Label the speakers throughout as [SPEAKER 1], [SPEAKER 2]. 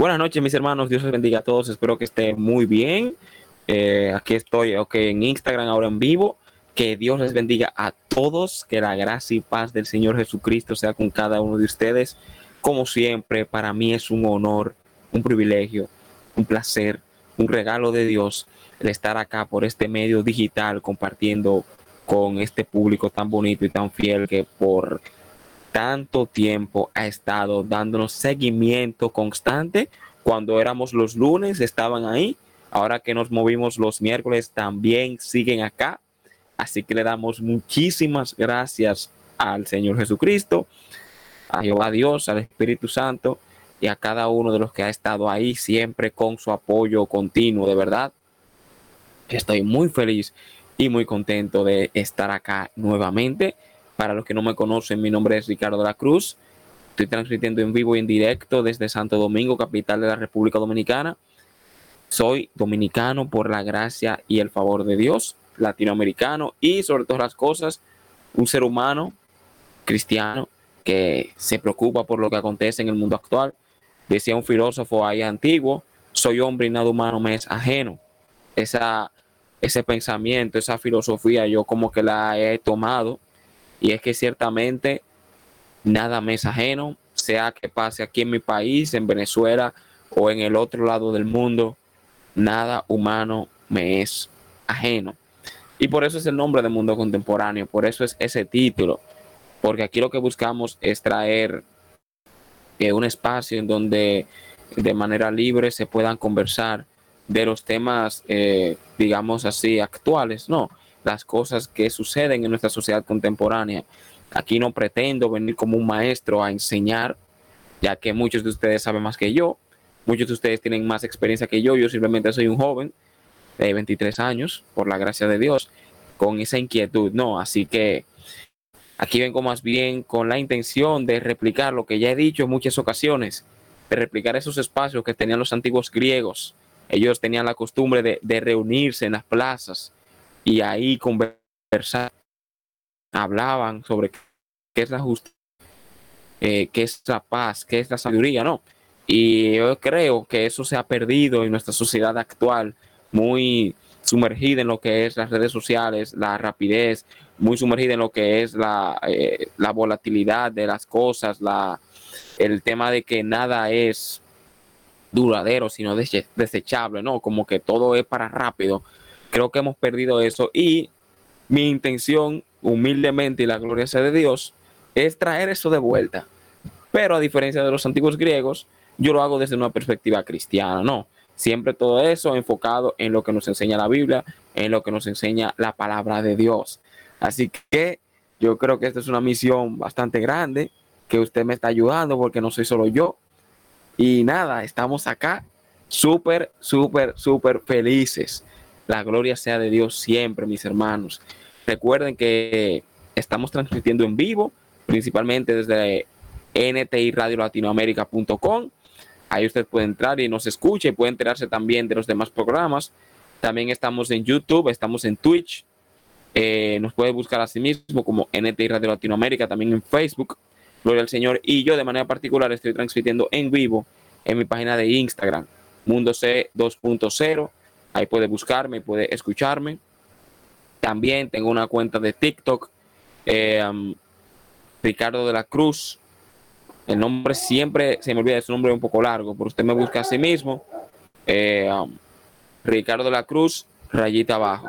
[SPEAKER 1] Buenas noches, mis hermanos. Dios les bendiga a todos. Espero que estén muy bien. Eh, aquí estoy, ok, en Instagram ahora en vivo. Que Dios les bendiga a todos. Que la gracia y paz del Señor Jesucristo sea con cada uno de ustedes. Como siempre, para mí es un honor, un privilegio, un placer, un regalo de Dios el estar acá por este medio digital compartiendo con este público tan bonito y tan fiel que por tanto tiempo ha estado dándonos seguimiento constante. Cuando éramos los lunes estaban ahí, ahora que nos movimos los miércoles también siguen acá. Así que le damos muchísimas gracias al Señor Jesucristo, a Jehová Dios, al Espíritu Santo y a cada uno de los que ha estado ahí siempre con su apoyo continuo, de verdad. Estoy muy feliz y muy contento de estar acá nuevamente. Para los que no me conocen, mi nombre es Ricardo de la Cruz. Estoy transmitiendo en vivo y en directo desde Santo Domingo, capital de la República Dominicana. Soy dominicano por la gracia y el favor de Dios, latinoamericano y sobre todas las cosas, un ser humano cristiano que se preocupa por lo que acontece en el mundo actual. Decía un filósofo ahí antiguo, soy hombre y nada humano me es ajeno. Esa, ese pensamiento, esa filosofía, yo como que la he tomado y es que ciertamente nada me es ajeno, sea que pase aquí en mi país, en Venezuela o en el otro lado del mundo, nada humano me es ajeno. Y por eso es el nombre de Mundo Contemporáneo, por eso es ese título, porque aquí lo que buscamos es traer eh, un espacio en donde de manera libre se puedan conversar de los temas, eh, digamos así, actuales, no, las cosas que suceden en nuestra sociedad contemporánea. Aquí no pretendo venir como un maestro a enseñar, ya que muchos de ustedes saben más que yo, muchos de ustedes tienen más experiencia que yo, yo simplemente soy un joven de 23 años, por la gracia de Dios, con esa inquietud, no, así que aquí vengo más bien con la intención de replicar lo que ya he dicho en muchas ocasiones, de replicar esos espacios que tenían los antiguos griegos. Ellos tenían la costumbre de, reunirse en las plazas, y ahí conversaban, hablaban sobre qué es la justicia, eh, qué es la paz, qué es la sabiduría, ¿no? Y yo creo que eso se ha perdido en nuestra sociedad actual, muy sumergida en lo que es las redes sociales, la rapidez, muy sumergida en lo que es la, eh, la volatilidad de las cosas, la, el tema de que nada es duradero, sino desechable, ¿no? Como que todo es para rápido. Creo que hemos perdido eso y mi intención, humildemente y la gloria sea de Dios, es traer eso de vuelta. Pero a diferencia de los antiguos griegos, yo lo hago desde una perspectiva cristiana, ¿no? Siempre todo eso enfocado en lo que nos enseña la Biblia, en lo que nos enseña la palabra de Dios. Así que yo creo que esta es una misión bastante grande, que usted me está ayudando porque no soy solo yo. Y nada, estamos acá súper, súper, súper felices la gloria sea de Dios siempre, mis hermanos. Recuerden que estamos transmitiendo en vivo, principalmente desde ntirradiolatinoamérica.com. Ahí usted puede entrar y nos escucha y puede enterarse también de los demás programas. También estamos en YouTube, estamos en Twitch. Eh, nos puede buscar a sí mismo como NTI Radio Latinoamérica, también en Facebook. Gloria al Señor. Y yo de manera particular estoy transmitiendo en vivo en mi página de Instagram, Mundo C 2.0 Ahí puede buscarme, puede escucharme. También tengo una cuenta de TikTok, eh, um, Ricardo de la Cruz. El nombre siempre se me olvida, es un nombre un poco largo, pero usted me busca a sí mismo. Eh, um, Ricardo de la Cruz, rayita abajo.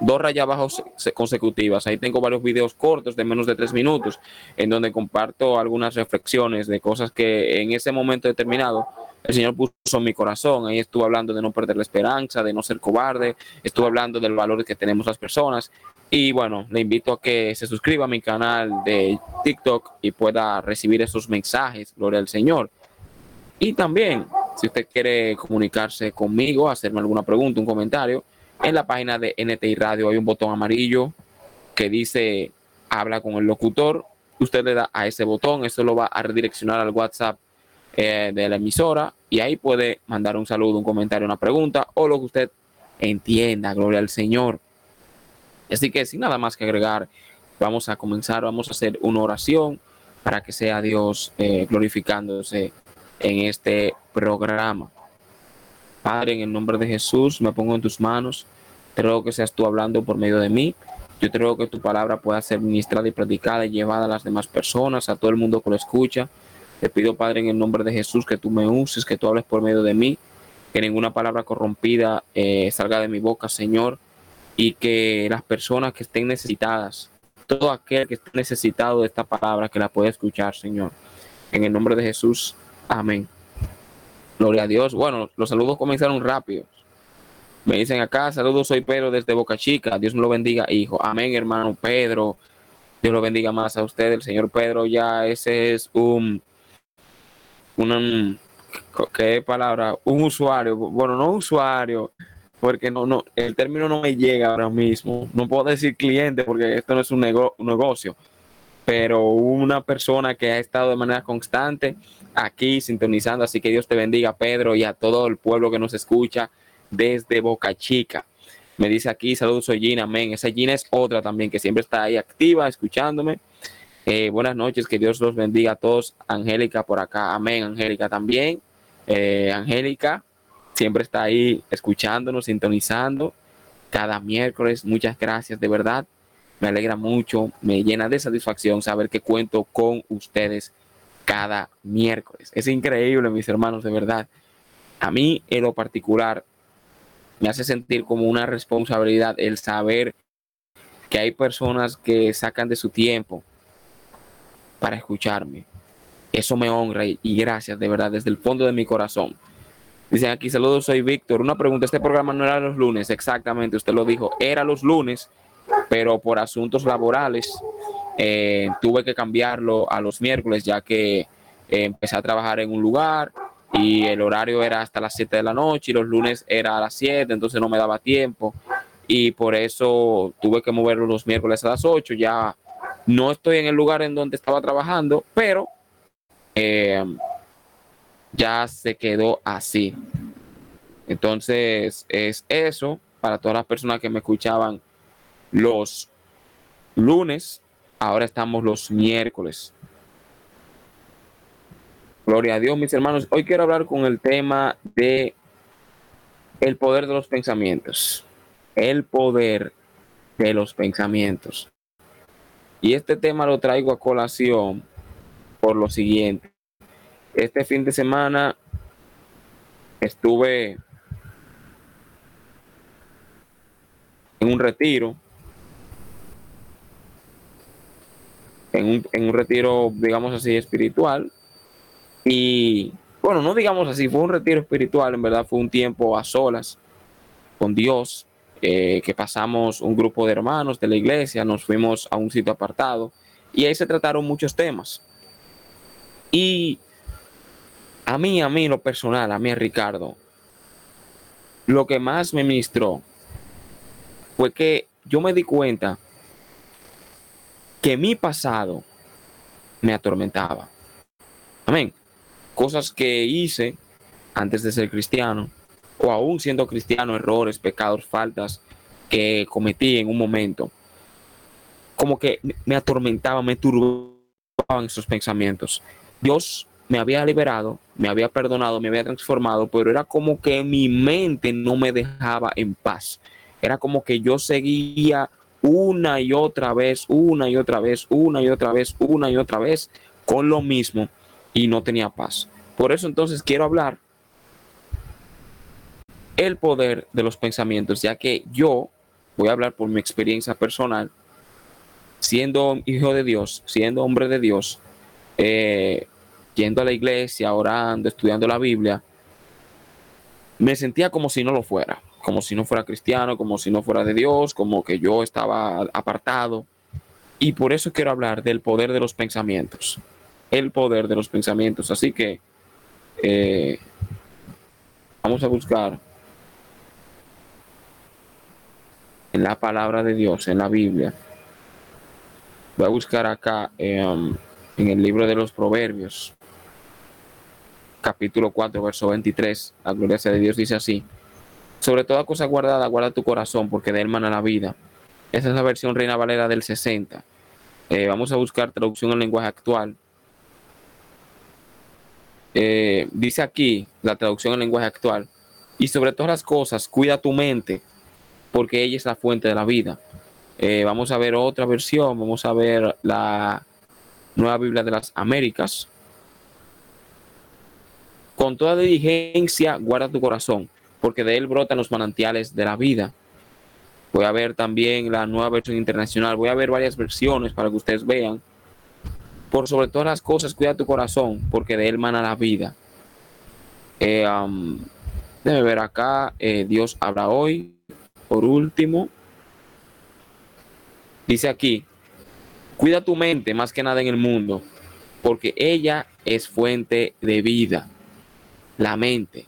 [SPEAKER 1] Dos rayas abajo consecutivas. Ahí tengo varios videos cortos de menos de tres minutos, en donde comparto algunas reflexiones de cosas que en ese momento determinado el Señor puso en mi corazón. Ahí estuvo hablando de no perder la esperanza, de no ser cobarde, estuvo hablando del valor que tenemos las personas. Y bueno, le invito a que se suscriba a mi canal de TikTok y pueda recibir esos mensajes, gloria al Señor. Y también, si usted quiere comunicarse conmigo, hacerme alguna pregunta, un comentario, en la página de NTI Radio hay un botón amarillo que dice habla con el locutor. Usted le da a ese botón, eso lo va a redireccionar al WhatsApp eh, de la emisora y ahí puede mandar un saludo, un comentario, una pregunta o lo que usted entienda, gloria al Señor. Así que sin nada más que agregar, vamos a comenzar, vamos a hacer una oración para que sea Dios eh, glorificándose en este programa. Padre, en el nombre de Jesús, me pongo en tus manos. Te que seas tú hablando por medio de mí. Yo te que tu palabra pueda ser ministrada y predicada y llevada a las demás personas, a todo el mundo que lo escucha. Te pido, Padre, en el nombre de Jesús, que tú me uses, que tú hables por medio de mí, que ninguna palabra corrompida eh, salga de mi boca, Señor, y que las personas que estén necesitadas, todo aquel que esté necesitado de esta palabra, que la pueda escuchar, Señor. En el nombre de Jesús, amén. Gloria a Dios. Bueno, los saludos comenzaron rápido. Me dicen acá, saludos, soy Pedro desde Boca Chica. Dios me lo bendiga, hijo. Amén, hermano Pedro. Dios lo bendiga más a usted. El señor Pedro ya ese es un, un, ¿qué palabra? Un usuario. Bueno, no usuario, porque no, no, el término no me llega ahora mismo. No puedo decir cliente porque esto no es un, un negocio, pero una persona que ha estado de manera constante aquí sintonizando. Así que Dios te bendiga, Pedro, y a todo el pueblo que nos escucha desde Boca Chica. Me dice aquí, saludos, soy Gina, amén. Esa Gina es otra también que siempre está ahí activa, escuchándome. Eh, buenas noches, que Dios los bendiga a todos. Angélica por acá, amén. Angélica también. Eh, Angélica siempre está ahí escuchándonos, sintonizando cada miércoles. Muchas gracias, de verdad. Me alegra mucho, me llena de satisfacción saber que cuento con ustedes cada miércoles. Es increíble, mis hermanos, de verdad. A mí, en lo particular, me hace sentir como una responsabilidad el saber que hay personas que sacan de su tiempo para escucharme. Eso me honra y, gracias de verdad desde el fondo de mi corazón. Dicen aquí, saludos, soy Víctor. Una pregunta, este programa no era los lunes, exactamente, usted lo dijo, era los lunes, pero por asuntos laborales eh, tuve que cambiarlo a los miércoles ya que eh, empecé a trabajar en un lugar y el horario era hasta las 7 de la noche y los lunes era a las 7, entonces no me daba tiempo y por eso tuve que moverlo los miércoles a las 8. Ya no estoy en el lugar en donde estaba trabajando, pero eh, ya se quedó así. Entonces es eso para todas las personas que me escuchaban los lunes, ahora estamos los miércoles. Gloria a Dios, mis hermanos. Hoy quiero hablar con el tema de el poder de los pensamientos. El poder de los pensamientos. Y este tema lo traigo a colación por lo siguiente. Este fin de semana estuve en un retiro. En un, en un retiro, digamos así, espiritual y bueno, no digamos así, fue un retiro espiritual, en verdad fue un tiempo a solas con Dios, eh, que pasamos un grupo de hermanos de la iglesia, nos fuimos a un sitio apartado y ahí se trataron muchos temas. Y a mí, a mí, lo personal, a mí, a Ricardo, lo que más me ministró fue que yo me di cuenta que mi pasado me atormentaba. Amén cosas que hice antes de ser cristiano, o aún siendo cristiano, errores, pecados, faltas que cometí en un momento, como que me atormentaban, me turbaban esos pensamientos. Dios me había liberado, me había perdonado, me había transformado, pero era como que mi mente no me dejaba en paz. Era como que yo seguía una y otra vez, una y otra vez, una y otra vez, una y otra vez con lo mismo y no tenía paz. Por eso entonces quiero hablar el poder de los pensamientos, ya que yo voy a hablar por mi experiencia personal, siendo hijo de Dios, siendo hombre de Dios, eh, yendo a la iglesia, orando, estudiando la Biblia, me sentía como si no lo fuera, como si no fuera cristiano, como si no fuera de Dios, como que yo estaba apartado. Y por eso quiero hablar del poder de los pensamientos el poder de los pensamientos. Así que eh, vamos a buscar en la palabra de Dios, en la Biblia. Voy a buscar acá em, en el libro de los Proverbios, capítulo 4, verso 23. La gloria de Dios dice así. Sobre toda cosa guardada, guarda tu corazón, porque de él mana la vida. Esa es la versión Reina Valera del 60. Eh, vamos a buscar traducción en lenguaje actual eh, dice aquí la traducción en lenguaje actual, y sobre todas las cosas, cuida tu mente, porque ella es la fuente de la vida. Eh, vamos a ver otra versión, vamos a ver la Nueva Biblia de las Américas. Con toda diligencia, guarda tu corazón, porque de él brotan los manantiales de la vida. Voy a ver también la nueva versión internacional. Voy a ver varias versiones para que ustedes vean. Por sobre todas las cosas, cuida tu corazón, porque de él mana la vida. Eh, déjeme ver acá. Eh, Dios habla hoy. Por último, dice aquí: cuida tu mente más que nada en el mundo, porque ella es fuente de vida. La mente,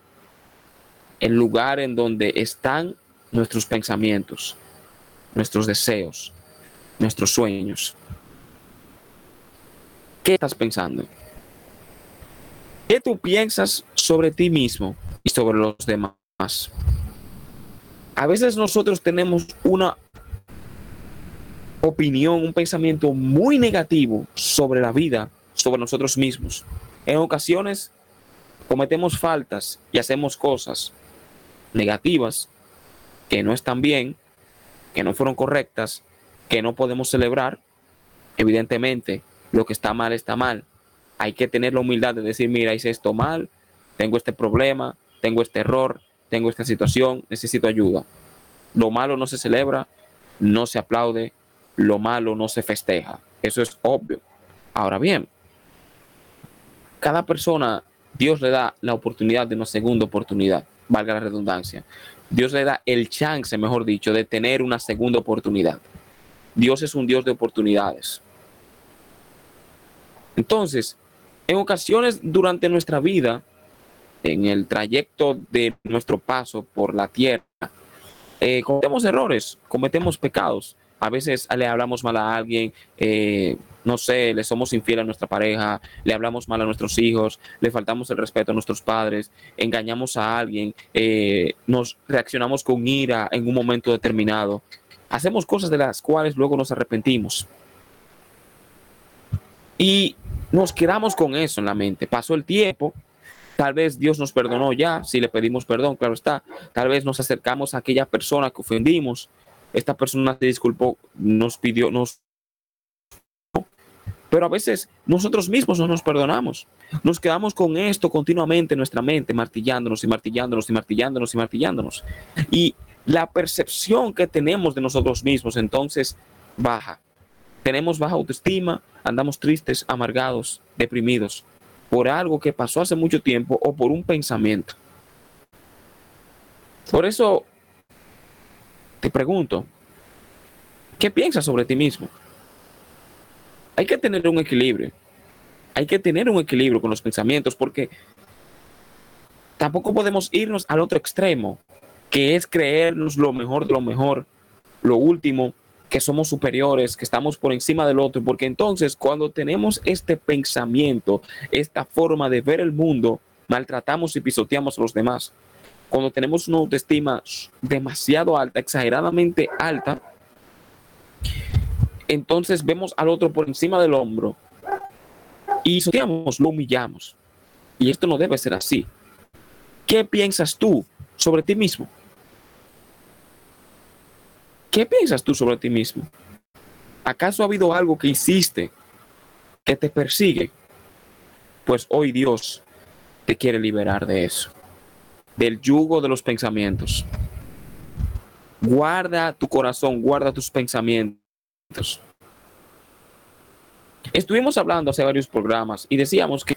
[SPEAKER 1] el lugar en donde están nuestros pensamientos, nuestros deseos, nuestros sueños. ¿Qué estás pensando? ¿Qué tú piensas sobre ti mismo y sobre los demás? A veces nosotros tenemos una opinión, un pensamiento muy negativo sobre la vida, sobre nosotros mismos. En ocasiones cometemos faltas y hacemos cosas negativas que no están bien, que no fueron correctas, que no podemos celebrar, evidentemente lo que está mal está mal. Hay que tener la humildad de decir, mira, hice esto mal, tengo este problema, tengo este error, tengo esta situación, necesito ayuda. Lo malo no se celebra, no se aplaude, lo malo no se festeja. Eso es obvio. Ahora bien, cada persona, Dios le da la oportunidad de una segunda oportunidad, valga la redundancia. Dios le da el chance, mejor dicho, de tener una segunda oportunidad. Dios es un Dios de oportunidades. Entonces, en ocasiones durante nuestra vida, en el trayecto de nuestro paso por la tierra, eh, cometemos errores, cometemos pecados. A veces le hablamos mal a alguien, eh, no sé, le somos infiel a nuestra pareja, le hablamos mal a nuestros hijos, le faltamos el respeto a nuestros padres, engañamos a alguien, eh, nos reaccionamos con ira en un momento determinado. Hacemos cosas de las cuales luego nos arrepentimos. Y nos quedamos con eso en la mente. Pasó el tiempo, tal vez Dios nos perdonó ya, si le pedimos perdón, claro está. Tal vez nos acercamos a aquella persona que ofendimos. Esta persona se disculpó, nos pidió, nos pero a veces nosotros mismos no nos perdonamos. Nos quedamos con esto continuamente en nuestra mente, martillándonos y martillándonos y martillándonos y martillándonos. Y la percepción que tenemos de nosotros mismos entonces baja. Tenemos baja autoestima, andamos tristes, amargados, deprimidos por algo que pasó hace mucho tiempo o por un pensamiento. Por eso te pregunto, ¿qué piensas sobre ti mismo? hay que tener un equilibrio. Hay que tener un equilibrio con los pensamientos porque tampoco podemos irnos al otro extremo, que es creernos lo mejor de lo mejor, lo último, que somos superiores, que estamos por encima del otro, porque entonces cuando tenemos este pensamiento, esta forma de ver el mundo, maltratamos y pisoteamos a los demás. Cuando tenemos una autoestima demasiado alta, exageradamente alta, entonces vemos al otro por encima del hombro y lo humillamos. Y esto no debe ser así. ¿Qué piensas tú sobre ti mismo? ¿Qué piensas tú sobre ti mismo? ¿Acaso ha habido algo que hiciste que te persigue? Pues hoy Dios te quiere liberar de eso, del yugo de los pensamientos. Guarda tu corazón, guarda tus pensamientos Estuvimos hablando hace varios programas y decíamos que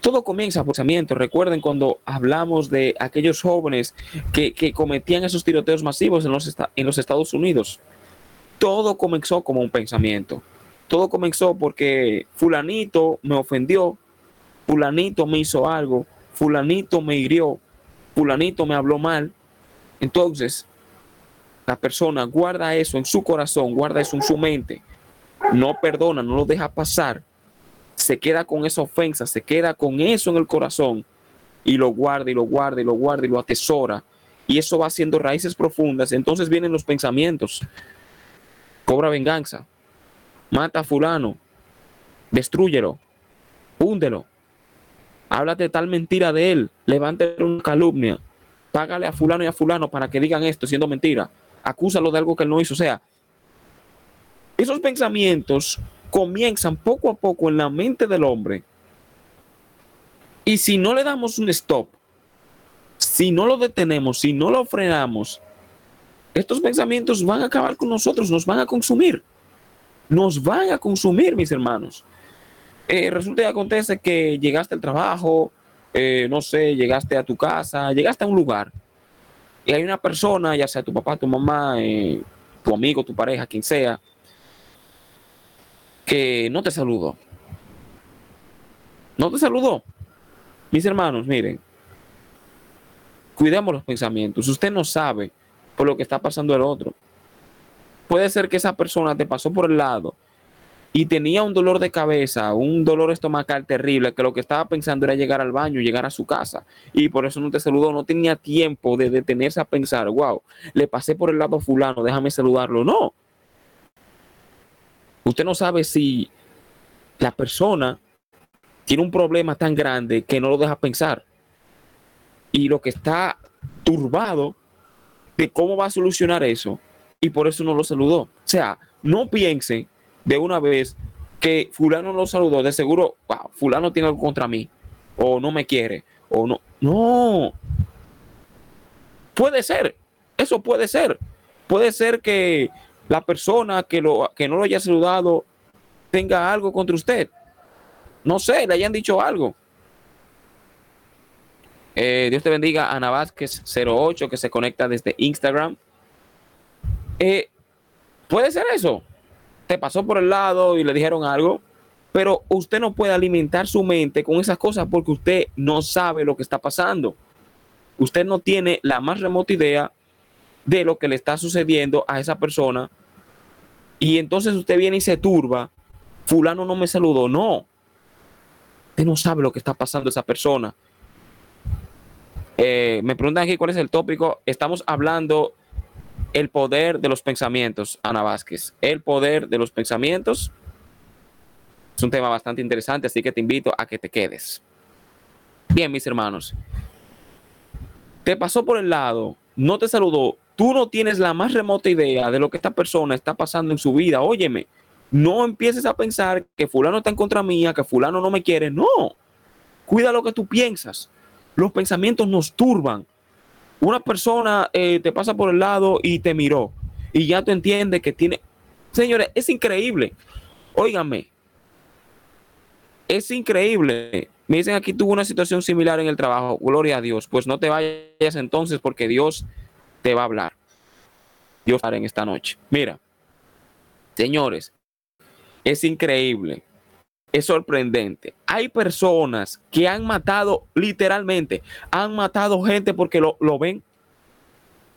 [SPEAKER 1] todo comienza por pensamiento. Recuerden cuando hablamos de aquellos jóvenes que, cometían esos tiroteos masivos en los, en los Estados Unidos. Todo comenzó como un pensamiento. Todo comenzó porque fulanito me ofendió, fulanito me hizo algo, fulanito me hirió, fulanito me habló mal. Entonces, la persona guarda eso en su corazón, guarda eso en su mente, no perdona, no lo deja pasar, se queda con esa ofensa, se queda con eso en el corazón y lo guarda y lo guarda y lo guarda y lo atesora. Y eso va haciendo raíces profundas. Entonces vienen los pensamientos. Cobra venganza. Mata a fulano. Destrúyelo. Húndelo. Háblate tal mentira de él, levante una calumnia, págale a fulano y a fulano para que digan esto siendo mentira, acúsalo de algo que él no hizo. O sea, esos pensamientos comienzan poco a poco en la mente del hombre. Y si no le damos un stop, si no lo detenemos, si no lo frenamos, estos pensamientos van a acabar con nosotros, nos van a consumir. Nos van a consumir, mis hermanos. Eh, resulta y acontece que llegaste al trabajo, eh, no sé, llegaste a tu casa, llegaste a un lugar y hay una persona, ya sea tu papá, tu mamá, eh, tu amigo, tu pareja, quien sea, que no te saludó. No te saludó. Mis hermanos, miren, cuidemos los pensamientos. Usted no sabe por lo que está pasando el otro. Puede ser que esa persona te pasó por el lado y tenía un dolor de cabeza, un dolor estomacal terrible, que lo que estaba pensando era llegar al baño, llegar a su casa, y por eso no te saludó, no tenía tiempo de detenerse a pensar, wow, le pasé por el lado fulano, déjame saludarlo. No. Usted no sabe si la persona tiene un problema tan grande que no lo deja pensar. Y lo que está turbado de cómo va a solucionar eso, y por eso no lo saludó. O sea, no piense de una vez que fulano lo saludó, de seguro, wow, fulano tiene algo contra mí, o no me quiere, o no. No. Puede ser, eso puede ser. Puede ser que la persona que, lo, que no lo haya saludado tenga algo contra usted. No sé, le hayan dicho algo. Eh, Dios te bendiga, Ana Vázquez 08, que se conecta desde Instagram. Eh, puede ser eso te pasó por el lado y le dijeron algo, pero usted no puede alimentar su mente con esas cosas porque usted no sabe lo que está pasando. Usted no tiene la más remota idea de lo que le está sucediendo a esa persona. Y entonces usted viene y se turba. Fulano no me saludó. No. Usted no sabe lo que está pasando a esa persona. Eh, me preguntan aquí cuál es el tópico. Estamos hablando el poder de los pensamientos, Ana Vázquez. El poder de los pensamientos es un tema bastante interesante, así que te invito a que te quedes. Bien, mis hermanos. Te pasó por el lado, no te saludó, tú no tienes la más remota idea de lo que esta persona está pasando en su vida. Óyeme, no empieces a pensar que fulano está en contra mía, que fulano no me quiere. No, cuida lo que tú piensas. Los pensamientos nos turban, una persona eh, te pasa por el lado y te miró y ya tú entiendes que tiene... Señores, es increíble. Óigame, es increíble. Me dicen aquí tuvo una situación similar en el trabajo. Gloria a Dios. Pues no te vayas entonces porque Dios te va a hablar. Dios va a en esta noche. Mira, señores, es increíble es sorprendente. Hay personas que han matado, literalmente, han matado gente porque lo, ven.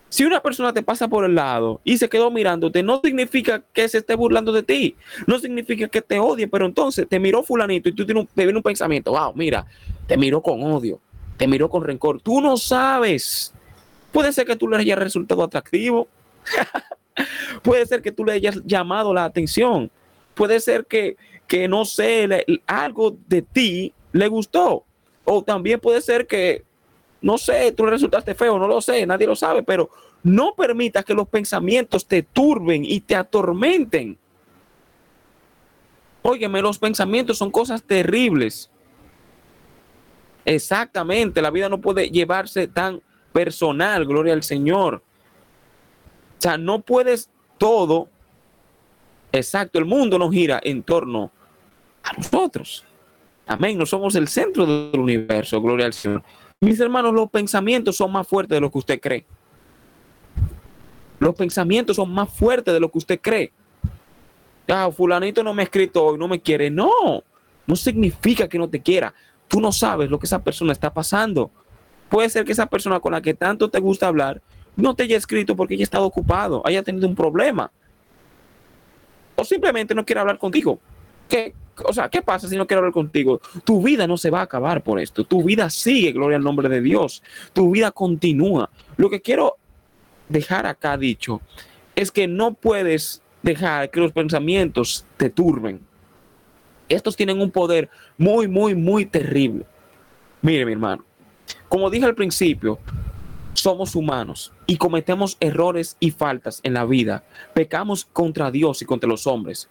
[SPEAKER 1] Si una persona te pasa por el lado y se quedó mirándote, no significa que se esté burlando de ti. No significa que te odie, pero entonces te miró fulanito y tú tienes un, te viene un pensamiento, wow, mira, te miró con odio, te miró con rencor. Tú no sabes. Puede ser que tú le hayas resultado atractivo. Puede ser que tú le hayas llamado la atención. Puede ser que, que no sé, algo de ti le gustó. O también puede ser que, no sé, tú le resultaste feo, no lo sé, nadie lo sabe, pero no permitas que los pensamientos te turben y te atormenten. Óyeme, los pensamientos son cosas terribles. Exactamente, la vida no puede llevarse tan personal, gloria al Señor. O sea, no puedes todo. Exacto, el mundo no gira en torno a nosotros. Amén. No somos el centro del universo. Gloria al Señor. Mis hermanos, los pensamientos son más fuertes de lo que usted cree. Los pensamientos son más fuertes de lo que usted cree. Ah, fulanito no me ha escrito hoy, no me quiere. No, no significa que no te quiera. Tú no sabes lo que esa persona está pasando. Puede ser que esa persona con la que tanto te gusta hablar no te haya escrito porque ella estado ocupado, haya tenido un problema. O simplemente no quiere hablar contigo. ¿Qué, o sea, ¿qué pasa si no quiero hablar contigo? Tu vida no se va a acabar por esto. Tu vida sigue, gloria al nombre de Dios. Tu vida continúa. Lo que quiero dejar acá dicho es que no puedes dejar que los pensamientos te turben. Estos tienen un poder muy, muy, muy terrible. Mire, mi hermano, como dije al principio, somos humanos y cometemos errores y faltas en la vida. Pecamos contra Dios y contra los hombres.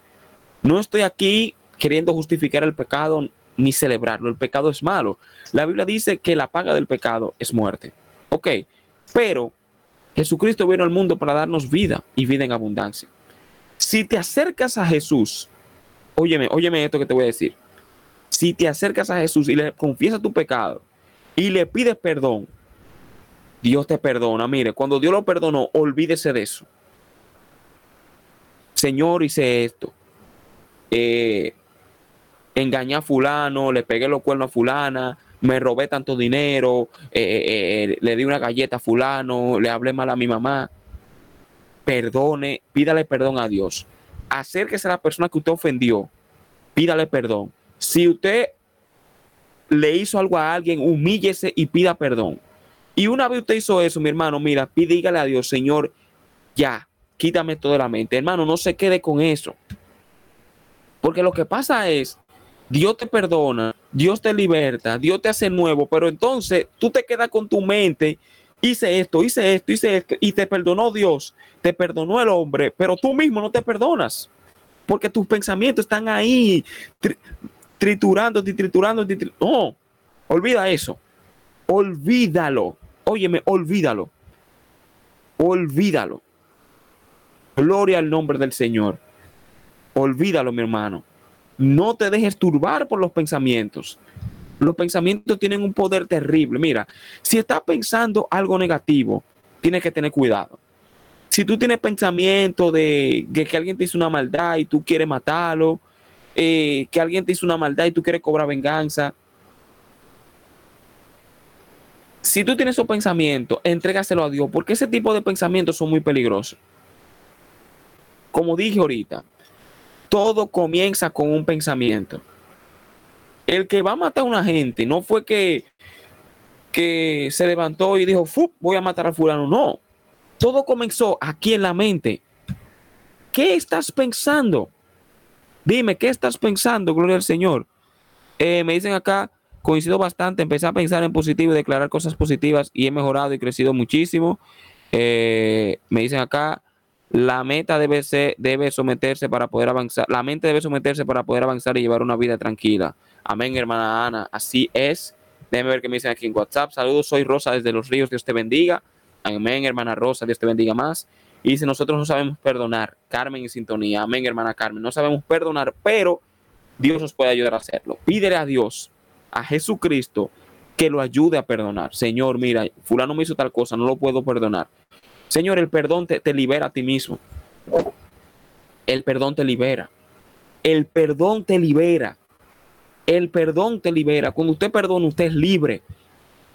[SPEAKER 1] No estoy aquí queriendo justificar el pecado ni celebrarlo. El pecado es malo. La Biblia dice que la paga del pecado es muerte. Ok, pero Jesucristo vino al mundo para darnos vida y vida en abundancia. Si te acercas a Jesús, óyeme, óyeme esto que te voy a decir. Si te acercas a Jesús y le confiesas tu pecado y le pides perdón, Dios te perdona. Mire, cuando Dios lo perdonó, olvídese de eso. Señor, hice esto. Eh, engañé a fulano, le pegué los cuernos a fulana, me robé tanto dinero, eh, eh, le di una galleta a fulano, le hablé mal a mi mamá. Perdone, pídale perdón a Dios. Acérquese a la persona que usted ofendió, pídale perdón. Si usted le hizo algo a alguien, humíllese y pida perdón. Y una vez usted hizo eso, mi hermano, mira, pídale a Dios, Señor, ya, quítame todo de la mente. Hermano, no se quede con eso. Porque lo que pasa es, Dios te perdona, Dios te liberta, Dios te hace nuevo, pero entonces tú te quedas con tu mente, hice esto, hice esto, hice esto, y te perdonó Dios, te perdonó el hombre, pero tú mismo no te perdonas, porque tus pensamientos están ahí triturando, triturando, triturando. No, olvida eso, olvídalo. Óyeme, olvídalo. Olvídalo. Gloria al nombre del Señor. Olvídalo, mi hermano. No te dejes turbar por los pensamientos. Los pensamientos tienen un poder terrible. Mira, si estás pensando algo negativo, tienes que tener cuidado. Si tú tienes pensamiento de, que alguien te hizo una maldad y tú quieres matarlo, eh, que alguien te hizo una maldad y tú quieres cobrar venganza, si tú tienes esos pensamientos, entrégaselo a Dios, porque ese tipo de pensamientos son muy peligrosos. Como dije ahorita, todo comienza con un pensamiento. El que va a matar a una gente no fue que, que se levantó y dijo, voy a matar a fulano. No, todo comenzó aquí en la mente. ¿Qué estás pensando? Dime, ¿qué estás pensando? Gloria al Señor. Eh, me dicen acá, coincido bastante, empecé a pensar en positivo y declarar cosas positivas y he mejorado y crecido muchísimo. Eh, me dicen acá, la meta debe ser, debe someterse para poder avanzar, la mente debe someterse para poder avanzar y llevar una vida tranquila. Amén, hermana Ana, así es. Déjenme ver qué me dicen aquí en WhatsApp. Saludos, soy Rosa desde Los Ríos, Dios te bendiga. Amén, hermana Rosa, Dios te bendiga más. Y si nosotros no sabemos perdonar, Carmen en sintonía, amén, hermana Carmen, no sabemos perdonar, pero Dios nos puede ayudar a hacerlo. Pídele a Dios a Jesucristo que lo ayude a perdonar. Señor, mira, fulano me hizo tal cosa, no lo puedo perdonar. Señor, el perdón te, libera a ti mismo. El perdón te libera. El perdón te libera. El perdón te libera. Cuando usted perdona, usted es libre.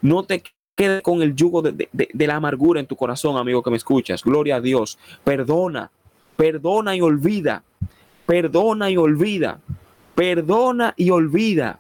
[SPEAKER 1] No te quedes con el yugo de, de, la amargura en tu corazón, amigo que me escuchas. Gloria a Dios. Perdona, perdona y olvida. Perdona y olvida. Perdona y olvida.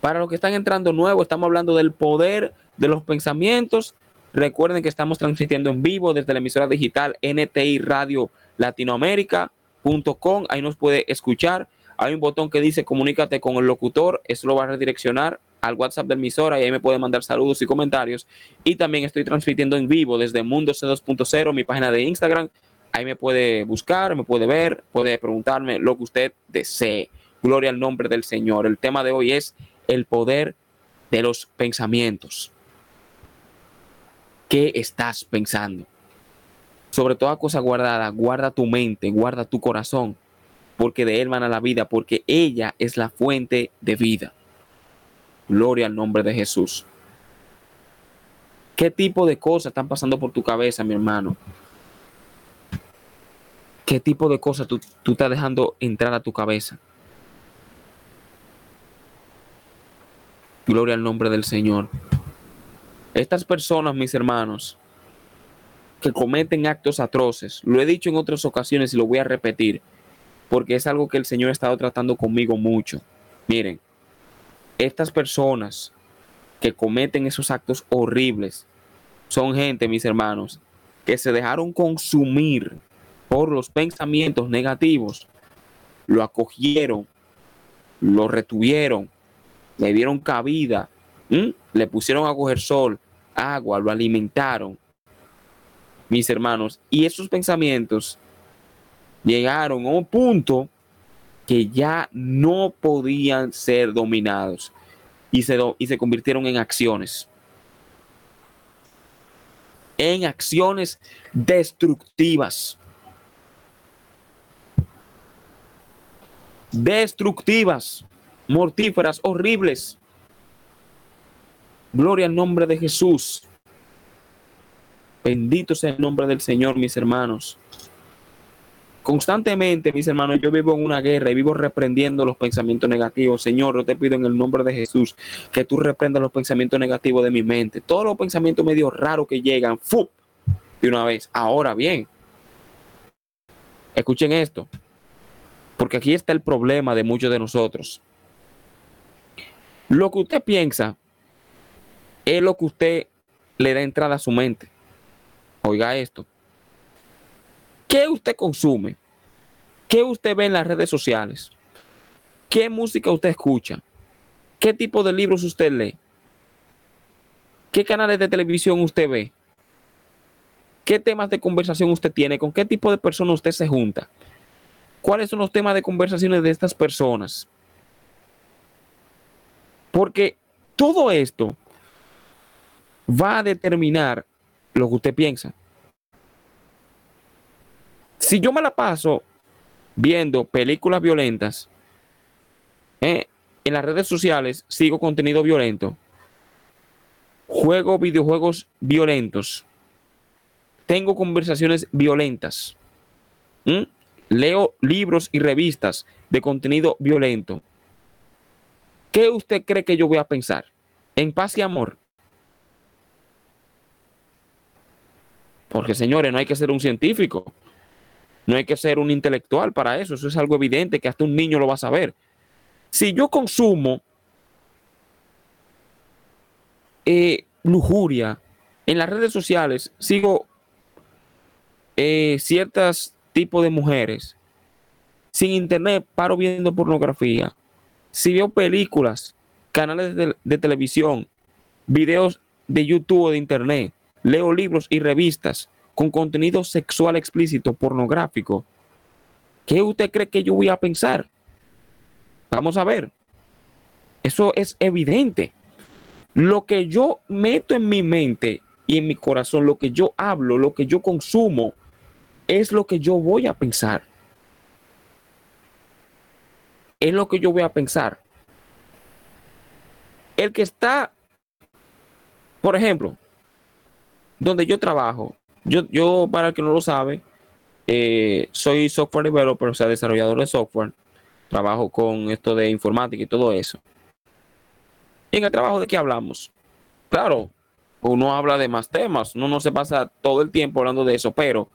[SPEAKER 1] Para los que están entrando nuevos, estamos hablando del poder de los pensamientos. Recuerden que estamos transmitiendo en vivo desde la emisora digital NTI Radio Latinoamérica.com. Ahí nos puede escuchar. Hay un botón que dice comunícate con el locutor. Eso lo va a redireccionar al WhatsApp de emisora y ahí me puede mandar saludos y comentarios. Y también estoy transmitiendo en vivo desde Mundo C2.0, mi página de Instagram. Ahí me puede buscar, me puede ver, puede preguntarme lo que usted desee. Gloria al nombre del Señor. El tema de hoy es el poder de los pensamientos. ¿Qué estás pensando? Sobre toda cosa guardada, guarda tu mente, guarda tu corazón, porque de él a la vida, porque ella es la fuente de vida. Gloria al nombre de Jesús. ¿Qué tipo de cosas están pasando por tu cabeza, mi hermano? ¿Qué tipo de cosas tú, tú estás dejando entrar a tu cabeza? Gloria al nombre del Señor. Estas personas, mis hermanos, que cometen actos atroces, lo he dicho en otras ocasiones y lo voy a repetir, porque es algo que el Señor ha estado tratando conmigo mucho. Miren, estas personas que cometen esos actos horribles son gente, mis hermanos, que se dejaron consumir por los pensamientos negativos, lo acogieron, lo retuvieron le dieron cabida, le pusieron a coger sol, agua, lo alimentaron, mis hermanos, y esos pensamientos llegaron a un punto que ya no podían ser dominados y se, y se convirtieron en acciones. En acciones destructivas. Destructivas, mortíferas, horribles. Gloria al nombre de Jesús. Bendito sea el nombre del Señor, mis hermanos. Constantemente, mis hermanos, yo vivo en una guerra y vivo reprendiendo los pensamientos negativos. Señor, yo te pido en el nombre de Jesús que tú reprendas los pensamientos negativos de mi mente. Todos los pensamientos medio raros que llegan, ¡fu! de una vez. Ahora bien, escuchen esto, porque aquí está el problema de muchos de nosotros. Lo que usted piensa es lo que usted le da entrada a su mente. Oiga esto. ¿Qué usted consume? ¿Qué usted ve en las redes sociales? ¿Qué música usted escucha? ¿Qué tipo de libros usted lee? ¿Qué canales de televisión usted ve? ¿Qué temas de conversación usted tiene? ¿Con qué tipo de personas usted se junta? ¿Cuáles son los temas de conversaciones de estas personas? Porque todo esto va a determinar lo que usted piensa. Si yo me la paso viendo películas violentas eh, en las redes sociales, sigo contenido violento, juego videojuegos violentos, tengo conversaciones violentas, leo libros y revistas de contenido violento. ¿Qué usted cree que yo voy a pensar? ¿En paz y amor? Porque señores, no hay que ser un científico. No hay que ser un intelectual para eso, eso es algo evidente que hasta un niño lo va a saber. Si yo consumo eh, lujuria en las redes sociales, sigo eh, ciertos tipos de mujeres, sin internet paro viendo pornografía, si veo películas, canales de, de televisión, videos de YouTube o de internet, leo libros y revistas, con contenido sexual explícito, pornográfico, ¿qué usted cree que yo voy a pensar? Vamos a ver. Eso es evidente. Lo que yo meto en mi mente y en mi corazón, lo que yo hablo, lo que yo consumo, es lo que yo voy a pensar. Es lo que yo voy a pensar. El que está, por ejemplo, donde yo trabajo, yo, para el que no lo sabe, eh, soy software developer, o sea, desarrollador de software. Trabajo con esto de informática y todo eso. ¿Y en el trabajo de qué hablamos? Claro, uno habla de más temas, uno no se pasa todo el tiempo hablando de eso, pero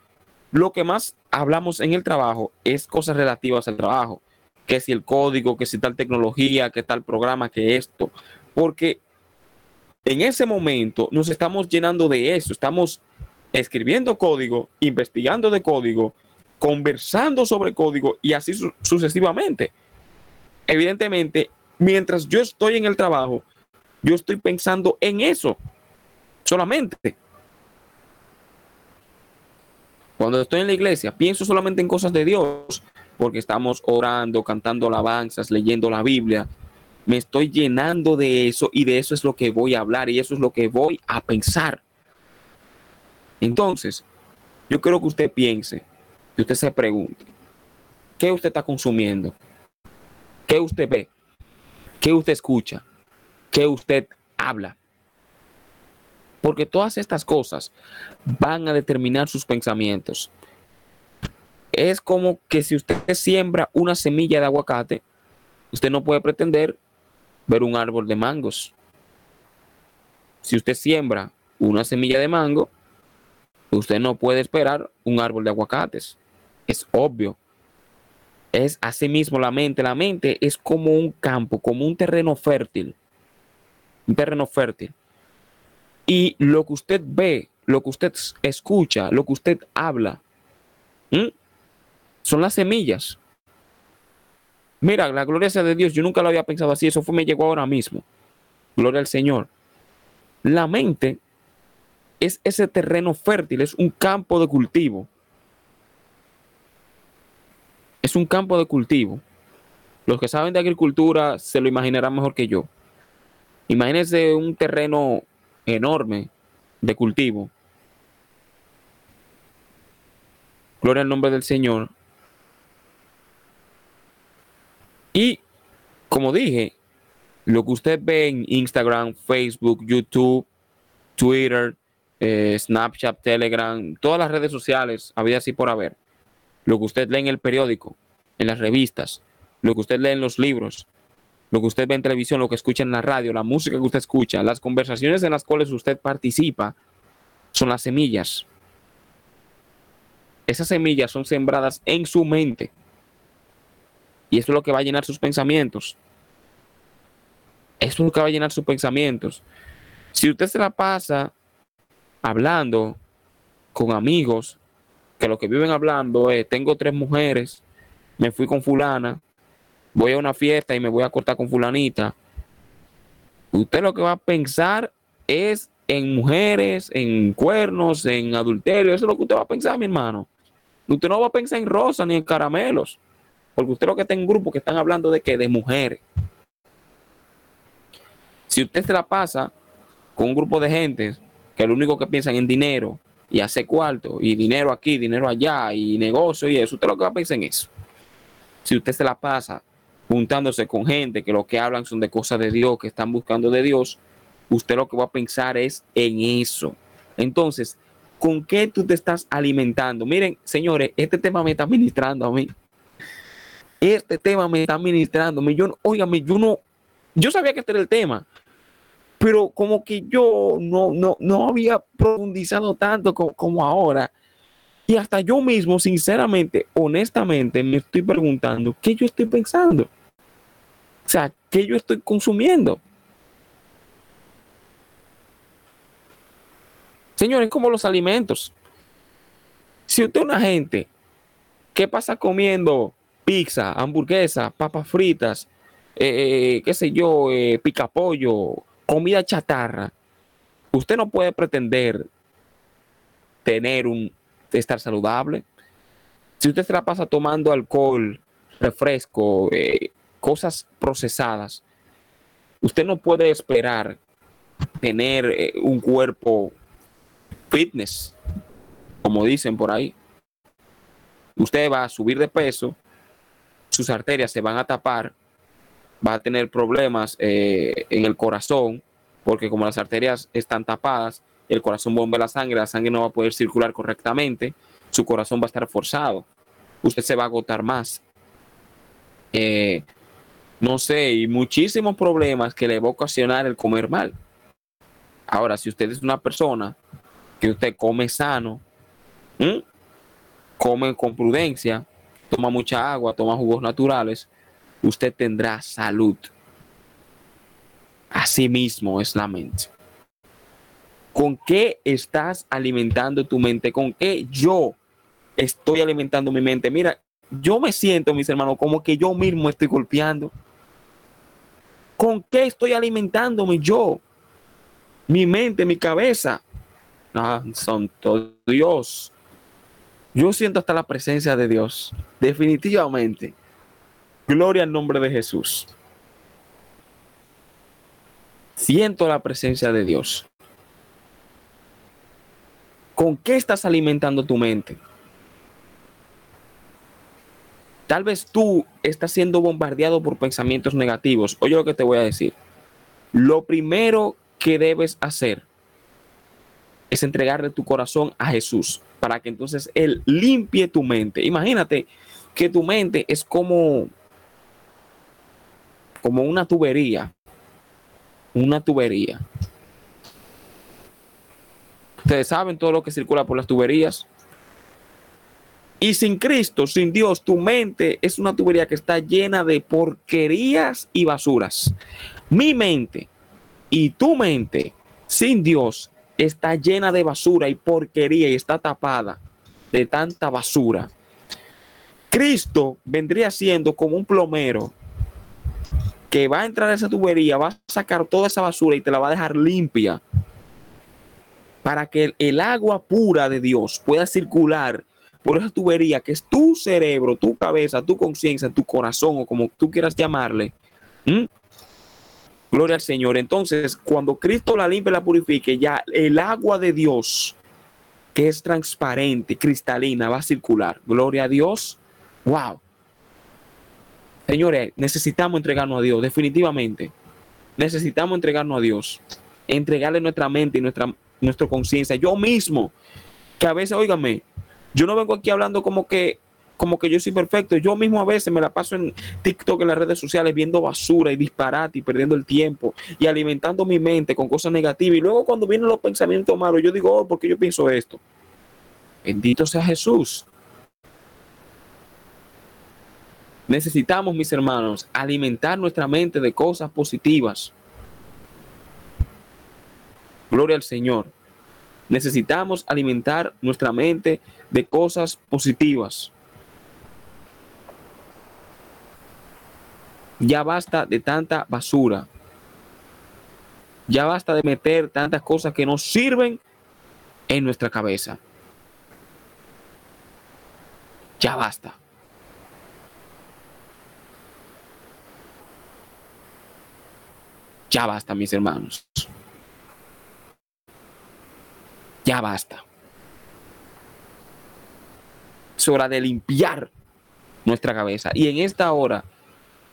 [SPEAKER 1] lo que más hablamos en el trabajo es cosas relativas al trabajo, que si el código, que si tal tecnología, que tal programa, que esto, porque en ese momento nos estamos llenando de eso, estamos escribiendo código, investigando de código, conversando sobre código y así sucesivamente. Evidentemente, mientras yo estoy en el trabajo, yo estoy pensando en eso solamente. Cuando estoy en la iglesia, pienso solamente en cosas de Dios, porque estamos orando, cantando alabanzas, leyendo la Biblia. Me estoy llenando de eso y de eso es lo que voy a hablar y eso es lo que voy a pensar. Entonces, yo quiero que usted piense, que usted se pregunte, ¿qué usted está consumiendo? ¿Qué usted ve? ¿Qué usted escucha? ¿Qué usted habla? Porque todas estas cosas van a determinar sus pensamientos. Es como que si usted siembra una semilla de aguacate, usted no puede pretender ver un árbol de mangos. Si usted siembra una semilla de mango, Usted no puede esperar un árbol de aguacates. Es obvio. Es así mismo la mente. La mente es como un campo, como un terreno fértil. Un terreno fértil. Y lo que usted ve, lo que usted escucha, lo que usted habla, son las semillas. Mira, la gloria sea de Dios. Yo nunca lo había pensado así. Eso fue, me llegó ahora mismo. Gloria al Señor. La mente es ese terreno fértil, es un campo de cultivo. Es un campo de cultivo. Los que saben de agricultura se lo imaginarán mejor que yo. Imagínense un terreno enorme de cultivo. Gloria al nombre del Señor. Y como dije, lo que usted ve en Instagram, Facebook, YouTube, Twitter, eh, Snapchat, Telegram, todas las redes sociales, había así por haber. Lo que usted lee en el periódico, en las revistas, lo que usted lee en los libros, lo que usted ve en televisión, lo que escucha en la radio, la música que usted escucha, las conversaciones en las cuales usted participa, son las semillas. Esas semillas son sembradas en su mente. Y eso es lo que va a llenar sus pensamientos. Eso es lo que va a llenar sus pensamientos. Si usted se la pasa hablando con amigos, que lo que viven hablando es, tengo tres mujeres, me fui con fulana, voy a una fiesta y me voy a cortar con fulanita. Usted lo que va a pensar es en mujeres, en cuernos, en adulterio. Eso es lo que usted va a pensar, mi hermano. Usted no va a pensar en rosas ni en caramelos. Porque usted lo que está en grupo que están hablando de que de mujeres. Si usted se la pasa con un grupo de gente que lo único que piensan en dinero y hace cuarto y dinero aquí, dinero allá y negocio y eso, usted lo que va a pensar en eso. Si usted se la pasa juntándose con gente que lo que hablan son de cosas de Dios, que están buscando de Dios, usted lo que va a pensar es en eso. Entonces, ¿con qué tú te estás alimentando? Miren, señores, este tema me está ministrando a mí este tema me está ministrando. Yo, óigame, yo no, yo sabía que este era el tema, pero como que yo no, no, no había profundizado tanto como, ahora. Y hasta yo mismo, sinceramente, honestamente, me estoy preguntando qué yo estoy pensando. O sea, qué yo estoy consumiendo. Señores, como los alimentos. Si usted es una gente ¿qué pasa comiendo pizza, hamburguesa, papas fritas, eh, eh, qué sé yo, eh, pica pollo, comida chatarra, usted no puede pretender tener un estar saludable. Si usted se la pasa tomando alcohol, refresco, cosas procesadas, usted no puede esperar tener un cuerpo fitness, como dicen por ahí. Usted va a subir de peso sus arterias se van a tapar, va a tener problemas eh, en el corazón, porque como las arterias están tapadas, el corazón bomba la sangre, la sangre no va a poder circular correctamente, su corazón va a estar forzado, usted se va a agotar más. Eh, no sé, y muchísimos problemas que le va a ocasionar el comer mal. Ahora, si usted es una persona que usted come sano, come con prudencia, toma mucha agua, toma jugos naturales, usted tendrá salud. Así mismo es la mente. ¿Con qué estás alimentando tu mente? ¿Con qué yo estoy alimentando mi mente? Mira, yo me siento, mis hermanos, como que yo mismo estoy golpeando. ¿Con qué estoy alimentándome yo? Mi mente, mi cabeza. Ah, santo Dios. Yo siento hasta la presencia de Dios. Definitivamente. Gloria al nombre de Jesús. Siento la presencia de Dios. ¿Con qué estás alimentando tu mente? Tal vez tú estás siendo bombardeado por pensamientos negativos. Oye lo que te voy a decir. Lo primero que debes hacer es entregarle tu corazón a Jesús para que entonces Él limpie tu mente. Imagínate que tu mente es como, como una tubería, una tubería. Ustedes saben todo lo que circula por las tuberías. Y sin Cristo, sin Dios, tu mente es una tubería que está llena de porquerías y basuras. Mi mente y tu mente sin Dios está llena de basura y porquería y está tapada de tanta basura. Cristo vendría siendo como un plomero que va a entrar a esa tubería, va a sacar toda esa basura y te la va a dejar limpia para que el, agua pura de Dios pueda circular por esa tubería que es tu cerebro, tu cabeza, tu conciencia, tu corazón o como tú quieras llamarle. Gloria al Señor. Entonces, cuando Cristo la limpia y la purifique, ya el agua de Dios, que es transparente, cristalina, va a circular. Gloria a Dios. Wow. Señores, necesitamos entregarnos a Dios, definitivamente. Necesitamos entregarnos a Dios. Entregarle nuestra mente y nuestra, nuestra conciencia. Yo mismo, que a veces, óigame, yo no vengo aquí hablando como que como que yo soy perfecto. Yo mismo a veces me la paso en TikTok, en las redes sociales, viendo basura y disparate y perdiendo el tiempo y alimentando mi mente con cosas negativas. Y luego cuando vienen los pensamientos malos, yo digo, oh, ¿por qué yo pienso esto? Bendito sea Jesús. Necesitamos, mis hermanos, alimentar nuestra mente de cosas positivas. Gloria al Señor. Necesitamos alimentar nuestra mente de cosas positivas. Ya basta de tanta basura. Ya basta de meter tantas cosas que no sirven en nuestra cabeza. Ya basta. Ya basta, mis hermanos. Ya basta. Es hora de limpiar nuestra cabeza. Y en esta hora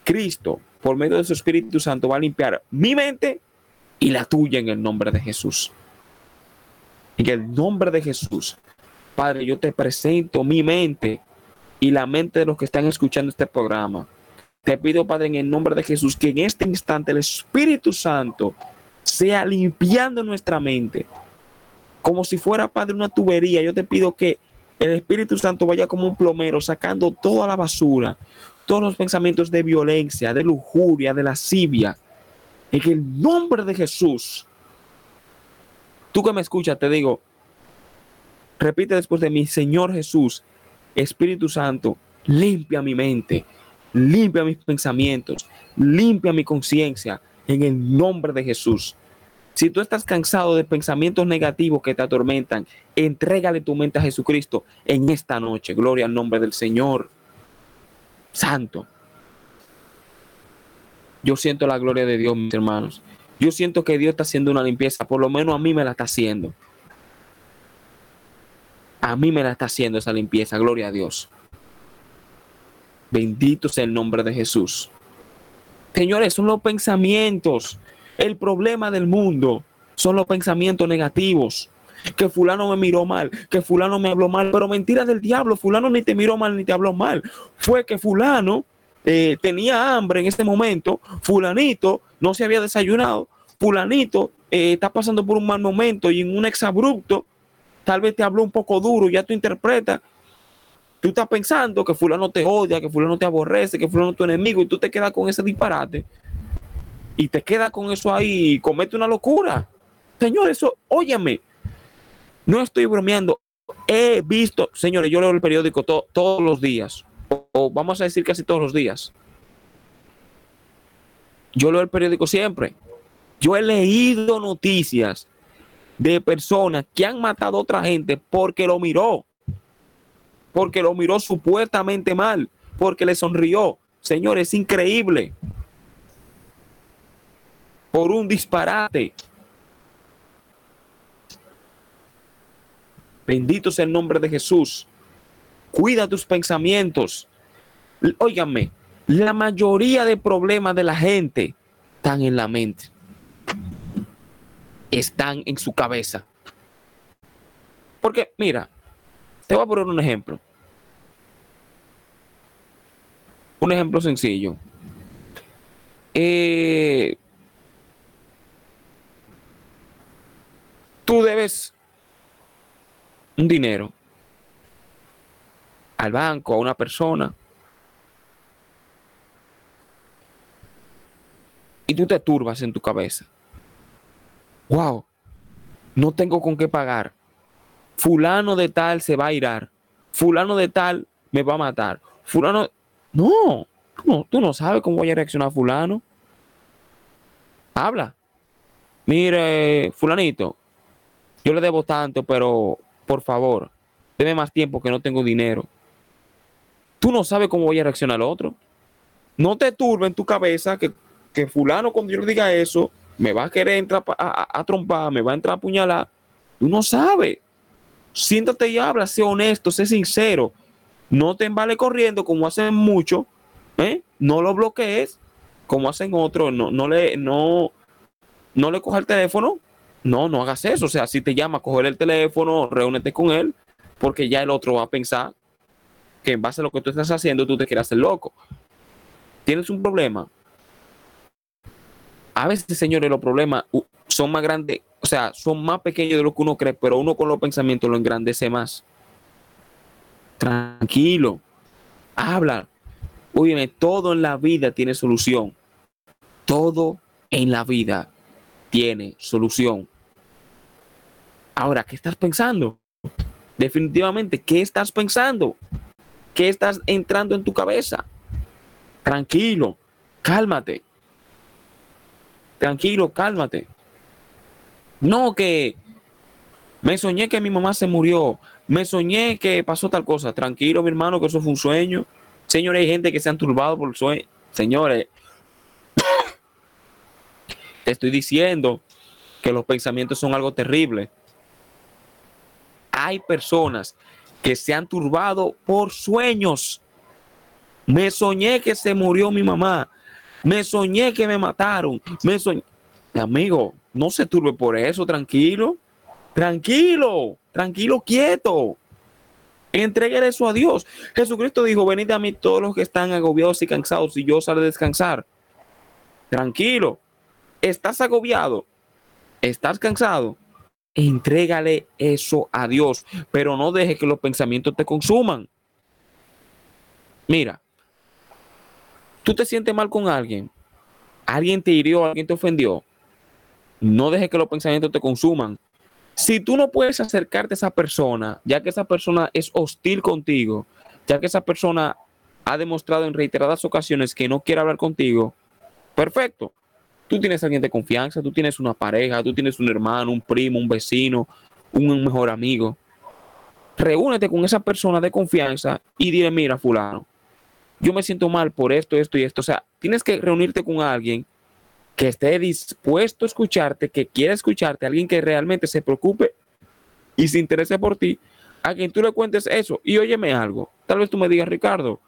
[SPEAKER 1] Cristo, por medio de su Espíritu Santo, va a limpiar mi mente y la tuya en el nombre de Jesús. En el nombre de Jesús. Padre, yo te presento mi mente y la mente de los que están escuchando este programa. Te pido, Padre, en el nombre de Jesús, que en este instante el Espíritu Santo sea limpiando nuestra mente. Como si fuera, Padre, una tubería. Yo te pido que el Espíritu Santo vaya como un plomero sacando toda la basura, todos los pensamientos de violencia, de lujuria, de lascivia. En el nombre de Jesús. Tú que me escuchas, te digo, repite después de mí, Señor Jesús, Espíritu Santo, limpia mi mente, limpia mis pensamientos, limpia mi conciencia, en el nombre de Jesús. Si tú estás cansado de pensamientos negativos que te atormentan, entrégale tu mente a Jesucristo en esta noche. Gloria al nombre del Señor santo. Yo siento la gloria de Dios, mis hermanos. Yo siento que Dios está haciendo una limpieza, por lo menos a mí me la está haciendo. A mí me la está haciendo esa limpieza, gloria a Dios. Bendito sea el nombre de Jesús. Señores, son los pensamientos. El problema del mundo son los pensamientos negativos que fulano me miró mal, que fulano me habló mal, pero mentira del diablo, fulano ni te miró mal ni te habló mal. Fue que fulano eh, tenía hambre en ese momento, fulanito no se había desayunado, fulanito eh, está pasando por un mal momento y en un exabrupto, tal vez te habló un poco duro, ya tú interpretas, tú estás pensando que fulano te odia, que fulano te aborrece, que fulano es tu enemigo y tú te quedas con ese disparate y te quedas con eso ahí y comete una locura. Señor, eso, óyame, no estoy bromeando. He visto, señores, yo leo el periódico todos los días, o, vamos a decir casi todos los días. Yo leo el periódico siempre. Yo he leído noticias de personas que han matado a otra gente porque lo miró, porque lo miró supuestamente mal, porque le sonrió. Señores, es increíble. Por un disparate. Bendito sea el nombre de Jesús. Cuida tus pensamientos. Óigame, la mayoría de problemas de la gente están en la mente. Están en su cabeza. Porque, mira, te voy a poner un ejemplo. Un ejemplo sencillo. Eh, tú debes un dinero al banco, a una persona, y tú te turbas en tu cabeza. Wow, no tengo con qué pagar. Fulano de tal se va a irar. Fulano de tal me va a matar. fulano, no, no, tú no sabes cómo vaya a reaccionar fulano. Habla. Mire, fulanito, yo le debo tanto, pero por favor, deme más tiempo que no tengo dinero. Tú no sabes cómo voy a reaccionar el otro. No te turbe en tu cabeza que, que fulano cuando yo le diga eso, me va a querer entrar a, a, trompar, me va a entrar a apuñalar. Tú no sabes. Siéntate y habla, sé honesto, sé sincero. No te embale corriendo como hacen muchos. ¿eh? No lo bloquees como hacen otros. No, no, le, no, no le coja el teléfono. No, no hagas eso. O sea, si te llama, coger el teléfono, reúnete con él, porque ya el otro va a pensar que en base a lo que tú estás haciendo, tú te quieres hacer loco. Tienes un problema, a veces, señores, los problemas son más grandes, o sea, son más pequeños de lo que uno cree, pero uno con los pensamientos lo engrandece más. Tranquilo, habla. Óyeme, todo en la vida tiene solución. Todo en la vida tiene solución. Ahora, ¿qué estás pensando? Definitivamente, ¿qué estás pensando? ¿Qué estás entrando en tu cabeza? Tranquilo, cálmate tranquilo, cálmate. No que me soñé que mi mamá se murió, me soñé que pasó tal cosa. Tranquilo, mi hermano, que eso fue un sueño. Señores, hay gente que se han turbado por el sueño. Señores, te estoy diciendo que los pensamientos son algo terrible. Hay personas que se han turbado por sueños. Me soñé que se murió mi mamá. Me soñé que me mataron. Me soñé. Amigo, no se turbe por eso, tranquilo. Tranquilo, tranquilo, quieto. Entregue eso a Dios. Jesucristo dijo: Venid a mí todos los que están agobiados y cansados, y yo os haré descansar. Tranquilo. ¿Estás agobiado? ¿Estás cansado? Entrégale eso a Dios, pero no deje que los pensamientos te consuman. Mira, tú te sientes mal con alguien, alguien te hirió, alguien te ofendió, no dejes que los pensamientos te consuman. Si tú no puedes acercarte a esa persona, ya que esa persona es hostil contigo, ya que esa persona ha demostrado en reiteradas ocasiones que no quiere hablar contigo, perfecto. Tú tienes alguien de confianza, tú tienes una pareja, tú tienes un hermano, un primo, un vecino, un mejor amigo. Reúnete con esa persona de confianza y dile, mira, fulano, yo me siento mal por esto, esto y esto. O sea, tienes que reunirte con alguien que esté dispuesto a escucharte, que quiera escucharte, alguien que realmente se preocupe y se interese por ti, a quien tú le cuentes eso. Y óyeme algo, tal vez tú me digas, Ricardo,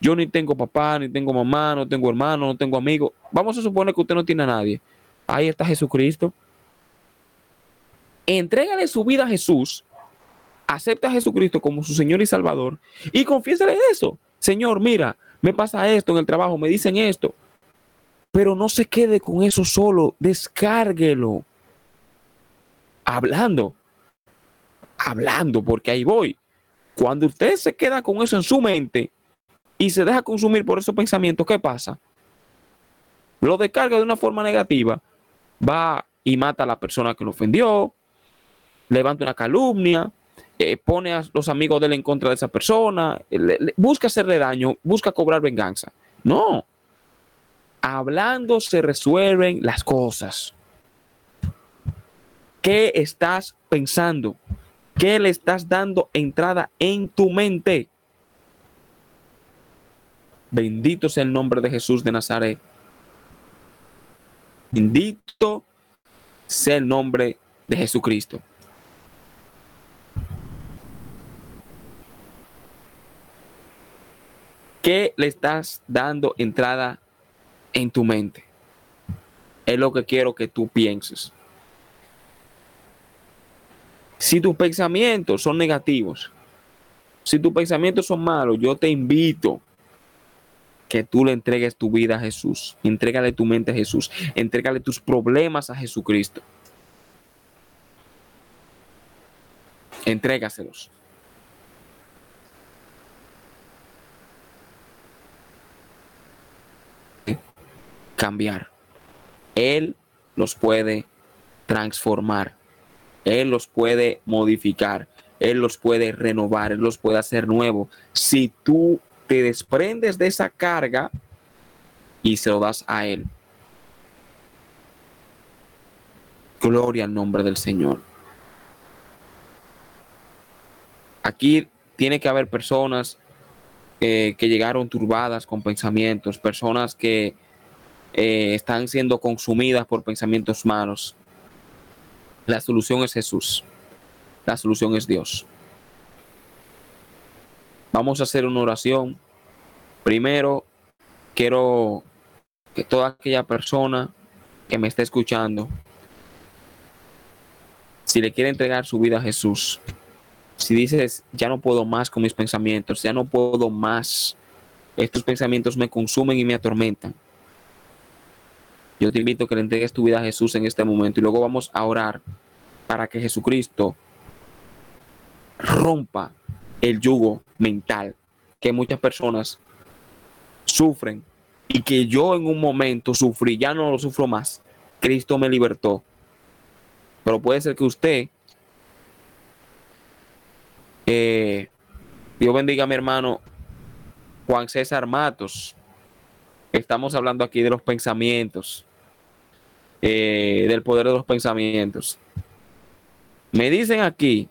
[SPEAKER 1] yo ni tengo papá, ni tengo mamá, no tengo hermano, no tengo amigo. Vamos a suponer que usted no tiene a nadie. Ahí está Jesucristo. Entrégale su vida a Jesús, acepta a Jesucristo como su Señor y Salvador y confiésale eso. Señor, mira, me pasa esto en el trabajo, me dicen esto. Pero no se quede con eso solo, descárguelo. Hablando, hablando, porque ahí voy. Cuando usted se queda con eso en su mente y se deja consumir por esos pensamientos, ¿qué pasa? Lo descarga de una forma negativa, va y mata a la persona que lo ofendió, levanta una calumnia, eh, pone a los amigos de él en contra de esa persona, busca hacerle daño, busca cobrar venganza. No. Hablando se resuelven las cosas. ¿Qué estás pensando? ¿Qué le estás dando entrada en tu mente? Bendito sea el nombre de Jesús de Nazaret. Bendito sea el nombre de Jesucristo. ¿Qué le estás dando entrada en tu mente? Es lo que quiero que tú pienses. Si tus pensamientos son negativos, si tus pensamientos son malos, yo te invito que tú le entregues tu vida a Jesús. Entrégale tu mente a Jesús. Entrégale tus problemas a Jesucristo. Entrégaselos. cambiar. Él los puede transformar. Él los puede modificar. Él los puede renovar. Él los puede hacer nuevo. Si tú te desprendes de esa carga y se lo das a Él. Gloria al nombre del Señor. Aquí tiene que haber personas que llegaron turbadas con pensamientos, personas que eh, están siendo consumidas por pensamientos malos. La solución es Jesús. La solución es Dios. Vamos a hacer una oración. Primero, quiero que toda aquella persona que me esté escuchando, si le quiere entregar su vida a Jesús, si dices, ya no puedo más con mis pensamientos, ya no puedo más, estos pensamientos me consumen y me atormentan, yo te invito a que le entregues tu vida a Jesús en este momento y luego vamos a orar para que Jesucristo rompa el yugo mental que muchas personas sufren y que yo en un momento sufrí, ya no lo sufro más. Cristo me libertó. Pero puede ser que usted, eh, Dios bendiga a mi hermano Juan César Matos. Estamos hablando aquí de los pensamientos. Eh, del poder de los pensamientos. Me dicen aquí,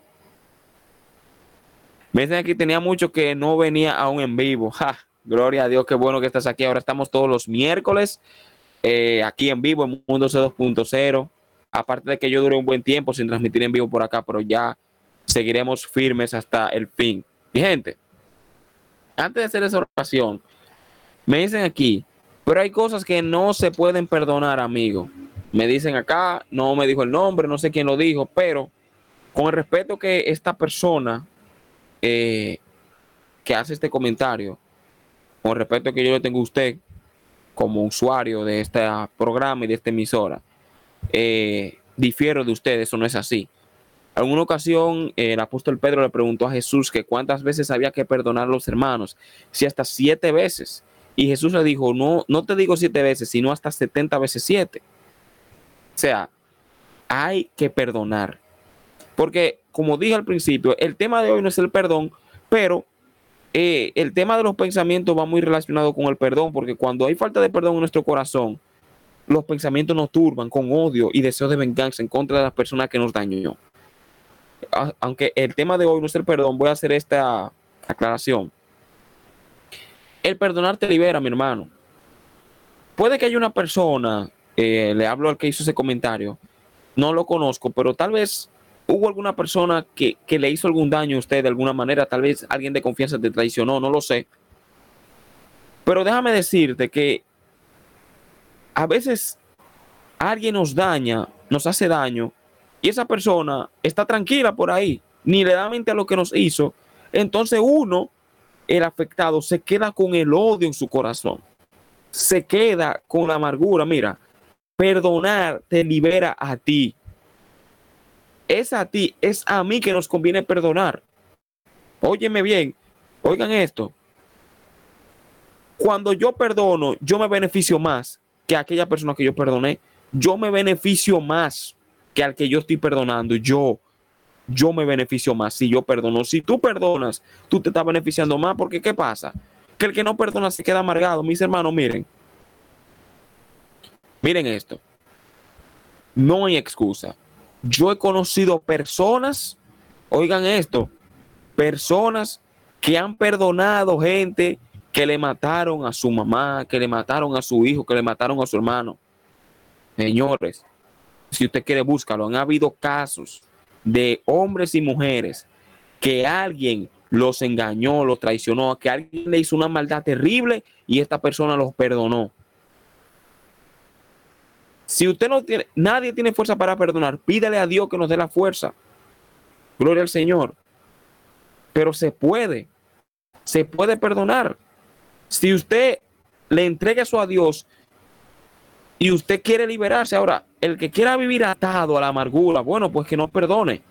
[SPEAKER 1] me dicen aquí, tenía mucho que no venía aún en vivo. gloria a Dios, qué bueno que estás aquí. Ahora estamos todos los miércoles eh, aquí en vivo en Mundo C2.0. Aparte de que yo duré un buen tiempo sin transmitir en vivo por acá, pero ya seguiremos firmes hasta el fin. Mi gente, antes de hacer esa oración, me dicen aquí, pero hay cosas que no se pueden perdonar, amigo. Me dicen acá, no me dijo el nombre, no sé quién lo dijo, pero con el respeto que esta persona eh, que hace este comentario, con el respeto que yo le tengo a usted como usuario de este programa y de esta emisora, eh, difiero de usted, eso no es así. En una ocasión, el apóstol Pedro le preguntó a Jesús que cuántas veces había que perdonar a los hermanos, si hasta siete veces. Y Jesús le dijo, no, no te digo siete veces, sino hasta setenta veces siete. O sea, hay que perdonar. Porque, como dije al principio, el tema de hoy no es el perdón, pero eh, el tema de los pensamientos va muy relacionado con el perdón, porque cuando hay falta de perdón en nuestro corazón, los pensamientos nos turban con odio y deseo de venganza en contra de las personas que nos dañó. Aunque el tema de hoy no es el perdón, voy a hacer esta aclaración. El perdonar te libera, mi hermano. Puede que haya una persona eh, le hablo al que hizo ese comentario, no lo conozco, pero tal vez hubo alguna persona que, le hizo algún daño a usted de alguna manera, tal vez alguien de confianza te traicionó, no lo sé. Pero déjame decirte que a veces alguien nos daña, nos hace daño, y esa persona está tranquila por ahí, ni le da mente a lo que nos hizo. Entonces uno, el afectado, se queda con el odio en su corazón, se queda con la amargura. Mira, Perdonar te libera a ti. Es a ti, es a mí que nos conviene perdonar. Óyeme bien, oigan esto. Cuando yo perdono, yo me beneficio más que aquella persona que yo perdoné. Yo me beneficio más que al que yo estoy perdonando. Yo, yo me beneficio más si yo perdono. Si tú perdonas, tú te estás beneficiando más porque ¿qué pasa? Que el que no perdona se queda amargado. Mis hermanos, miren, Miren esto. No hay excusa. Yo he conocido personas, oigan esto, personas que han perdonado gente que le mataron a su mamá, que le mataron a su hijo, que le mataron a su hermano. Señores, si usted quiere búscalo, han habido casos de hombres y mujeres que alguien los engañó, los traicionó, que alguien le hizo una maldad terrible y esta persona los perdonó. Si usted no tiene, nadie tiene fuerza para perdonar, pídale a Dios que nos dé la fuerza. Gloria al Señor. Pero se puede, se puede perdonar. Si usted le entrega eso a Dios y usted quiere liberarse, ahora, el que quiera vivir atado a la amargura, bueno, pues que no perdone.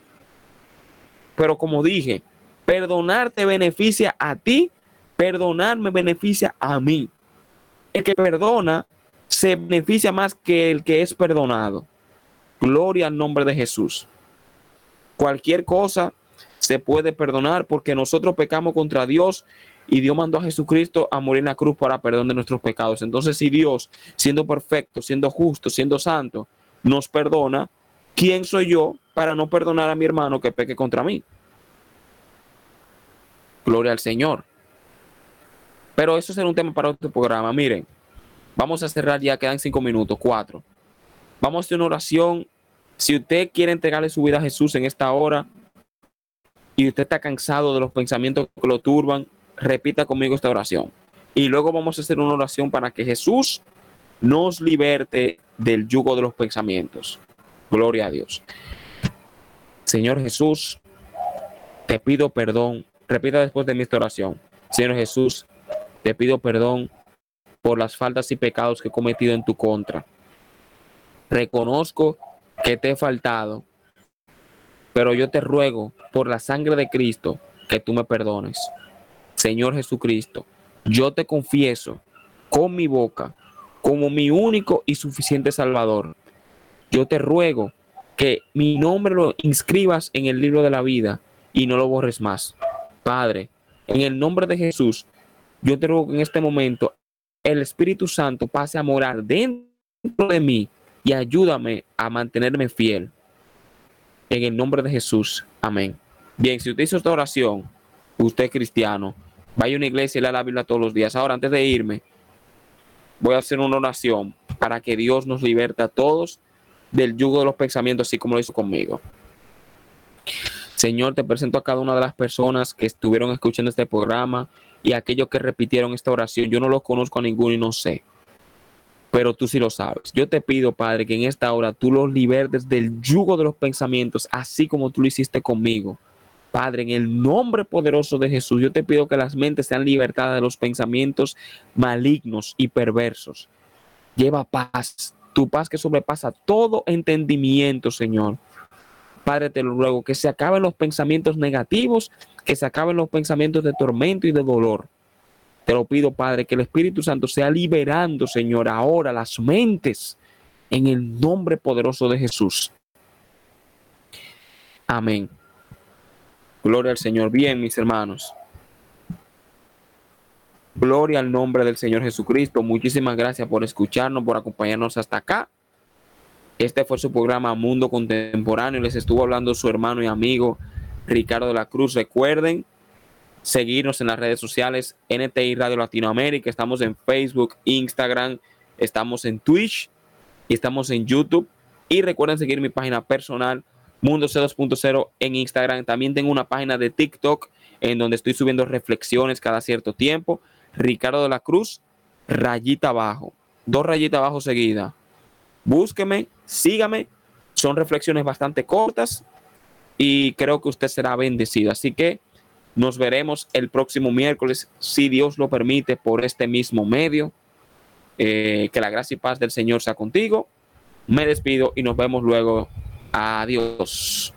[SPEAKER 1] Pero como dije, perdonar te beneficia a ti, perdonar me beneficia a mí. El que perdona se beneficia más que el que es perdonado. Gloria al nombre de Jesús. Cualquier cosa se puede perdonar porque nosotros pecamos contra Dios y Dios mandó a Jesucristo a morir en la cruz para perdón de nuestros pecados. Entonces, si Dios, siendo perfecto, siendo justo, siendo santo, nos perdona, ¿quién soy yo para no perdonar a mi hermano que peque contra mí? Gloria al Señor. Pero eso será un tema para otro programa. Miren, vamos a cerrar ya, quedan cinco minutos, cuatro. Vamos a hacer una oración. Si usted quiere entregarle su vida a Jesús en esta hora y usted está cansado de los pensamientos que lo turban, repita conmigo esta oración. Y luego vamos a hacer una oración para que Jesús nos liberte del yugo de los pensamientos. Gloria a Dios. Señor Jesús, te pido perdón. Repita después de mi oración. Señor Jesús, te pido perdón por las faltas y pecados que he cometido en tu contra. Reconozco que te he faltado, pero yo te ruego por la sangre de Cristo que tú me perdones. Señor Jesucristo, yo te confieso con mi boca como mi único y suficiente Salvador. Yo te ruego que mi nombre lo inscribas en el libro de la vida y no lo borres más. Padre, en el nombre de Jesús, yo te ruego que en este momento el Espíritu Santo pase a morar dentro de mí y ayúdame a mantenerme fiel. En el nombre de Jesús. Amén. Bien, si usted hizo esta oración, usted es cristiano, vaya a una iglesia y lea la Biblia todos los días. Ahora, antes de irme, voy a hacer una oración para que Dios nos liberte a todos del yugo de los pensamientos, así como lo hizo conmigo. Señor, te presento a cada una de las personas que estuvieron escuchando este programa y aquellos que repitieron esta oración. Yo no los conozco a ninguno y no sé, pero tú sí lo sabes. Yo te pido, Padre, que en esta hora tú los libertes del yugo de los pensamientos, así como tú lo hiciste conmigo. Padre, en el nombre poderoso de Jesús, yo te pido que las mentes sean libertadas de los pensamientos malignos y perversos. Lleva paz, tu paz que sobrepasa todo entendimiento, Señor. Padre, te lo ruego, que se acaben los pensamientos negativos, que se acaben los pensamientos de tormento y de dolor. Te lo pido, Padre, que el Espíritu Santo sea liberando, Señor, ahora las mentes en el nombre poderoso de Jesús. Amén. Gloria al Señor. Bien, mis hermanos. Gloria al nombre del Señor Jesucristo. Muchísimas gracias por escucharnos, por acompañarnos hasta acá. Este fue su programa Mundo Contemporáneo. Les estuvo hablando su hermano y amigo Ricardo de la Cruz. Recuerden seguirnos en las redes sociales NTI Radio Latinoamérica. Estamos en Facebook, Instagram, estamos en Twitch y estamos en YouTube. Y recuerden seguir mi página personal Mundo C2.0 en Instagram. También tengo una página de TikTok en donde estoy subiendo reflexiones cada cierto tiempo. Ricardo de la Cruz, rayita abajo. Dos rayitas abajo seguidas. Búsqueme, sígame. Son reflexiones bastante cortas y creo que usted será bendecido. Así que nos veremos el próximo miércoles, si Dios lo permite, por este mismo medio. Eh, que la gracia y paz del Señor sea contigo. Me despido y nos vemos luego Adiós.